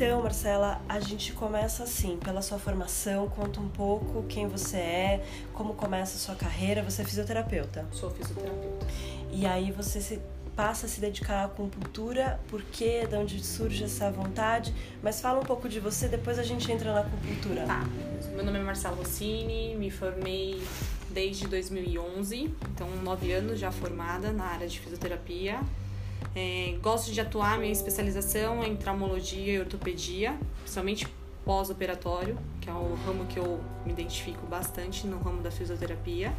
Então, Marcela, a gente começa assim, pela sua formação, conta um pouco quem você é, como começa a sua carreira. Você é fisioterapeuta? Sou fisioterapeuta. E aí você se passa a se dedicar à acupuntura, por quê, de onde surge essa vontade, mas fala um pouco de você, depois a gente entra na acupuntura. Tá, meu nome é Marcela Rossini, me formei desde 2011, então nove anos já formada na área de fisioterapia. É, gosto de atuar, minha especialização é em traumologia e ortopedia, principalmente pós-operatório, que é o ramo que eu me identifico bastante no ramo da fisioterapia.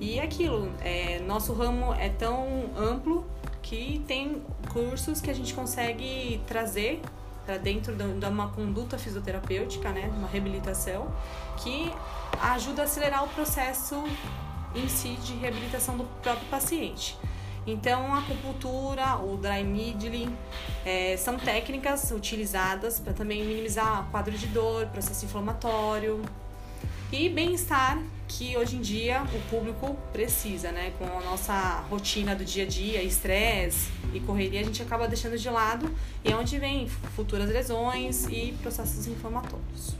E é aquilo, é, nosso ramo é tão amplo que tem cursos que a gente consegue trazer para dentro de uma conduta fisioterapêutica, né, uma reabilitação, que ajuda a acelerar o processo em si de reabilitação do próprio paciente. Então, a acupuntura, o dry needling, é, são técnicas utilizadas para também minimizar quadro de dor, processo inflamatório e bem-estar que hoje em dia o público precisa, né? Com a nossa rotina do dia a dia, estresse e correria, a gente acaba deixando de lado e é onde vem futuras lesões e processos inflamatórios.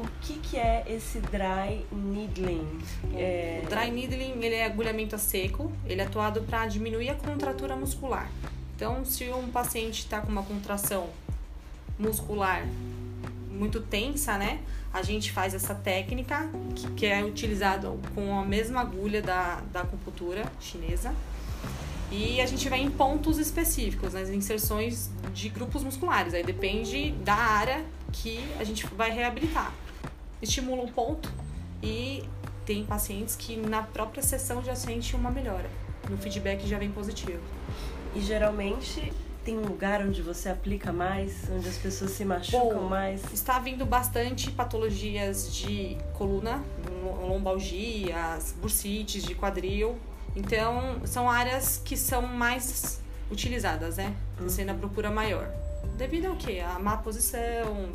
O que, que é esse dry needling? É... O dry needling ele é agulhamento a seco, ele é atuado para diminuir a contratura muscular. Então, se um paciente está com uma contração muscular muito tensa, né? A gente faz essa técnica que, que é utilizada com a mesma agulha da, da acupuntura chinesa. E a gente vai em pontos específicos, nas inserções de grupos musculares. Aí depende da área que a gente vai reabilitar. Estimula um ponto e tem pacientes que na própria sessão já sente uma melhora. No feedback já vem positivo. E geralmente tem um lugar onde você aplica mais, onde as pessoas se machucam Bom, mais? Está vindo bastante patologias de coluna, lombalgias, bursites de quadril. Então, são áreas que são mais utilizadas, né? Uhum. Sendo a procura maior. Devido ao quê? A má posição,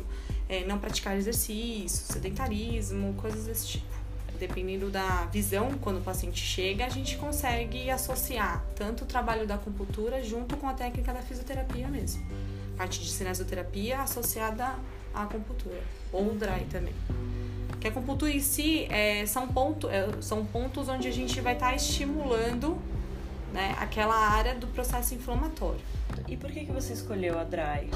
é, não praticar exercício, sedentarismo, coisas desse tipo dependendo da visão, quando o paciente chega, a gente consegue associar tanto o trabalho da acupuntura junto com a técnica da fisioterapia mesmo. Parte de cinesioterapia associada à acupuntura, ou dry também. Que a acupuntura em si é, são, ponto, é, são pontos onde a gente vai estar tá estimulando né, aquela área do processo inflamatório. E por que, que você escolheu a dry?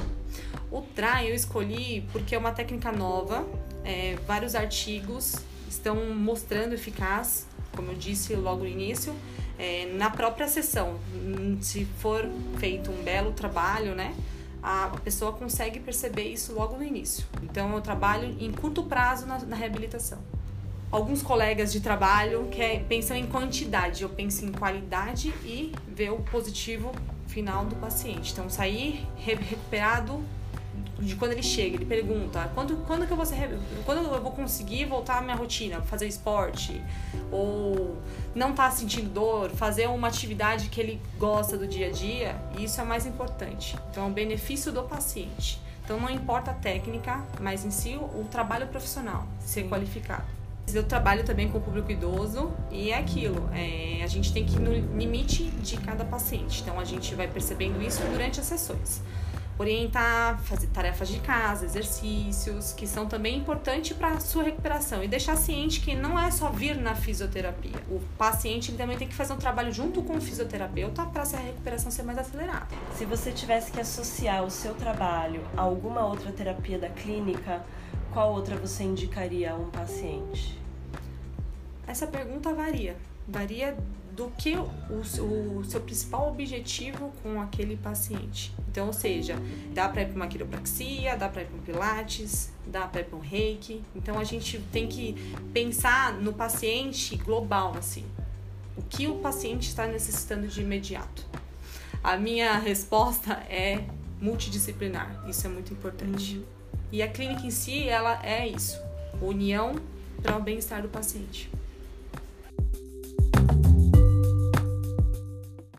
O dry eu escolhi porque é uma técnica nova, é, vários artigos estão mostrando eficaz, como eu disse logo no início, é, na própria sessão. Se for feito um belo trabalho, né? A pessoa consegue perceber isso logo no início. Então, eu trabalho em curto prazo na, na reabilitação. Alguns colegas de trabalho que é, pensam em quantidade, eu penso em qualidade e ver o positivo final do paciente. Então, sair recuperado de quando ele chega, ele pergunta quando, quando que eu vou ser, quando eu vou conseguir voltar à minha rotina, fazer esporte ou não tá sentindo dor, fazer uma atividade que ele gosta do dia a dia, isso é mais importante. Então, é o benefício do paciente. Então, não importa a técnica, mas em si o, o trabalho profissional, ser qualificado. Eu trabalho também com o público idoso e é aquilo, é, a gente tem que ir no limite de cada paciente. Então, a gente vai percebendo isso durante as sessões orientar, fazer tarefas de casa, exercícios, que são também importantes para a sua recuperação. E deixar ciente que não é só vir na fisioterapia. O paciente também tem que fazer um trabalho junto com o fisioterapeuta para essa recuperação ser mais acelerada. Se você tivesse que associar o seu trabalho a alguma outra terapia da clínica, qual outra você indicaria a um paciente? Essa pergunta varia. Varia do que o, o, seu principal objetivo com aquele paciente. Então, ou seja, dá para ir para uma quiropraxia, dá para ir para um pilates, dá para ir para um reiki. Então, a gente tem que pensar no paciente global, assim. O que o paciente está necessitando de imediato. A minha resposta é multidisciplinar. Isso é muito importante. Uhum. E a clínica em si, ela é isso. União para o bem-estar do paciente.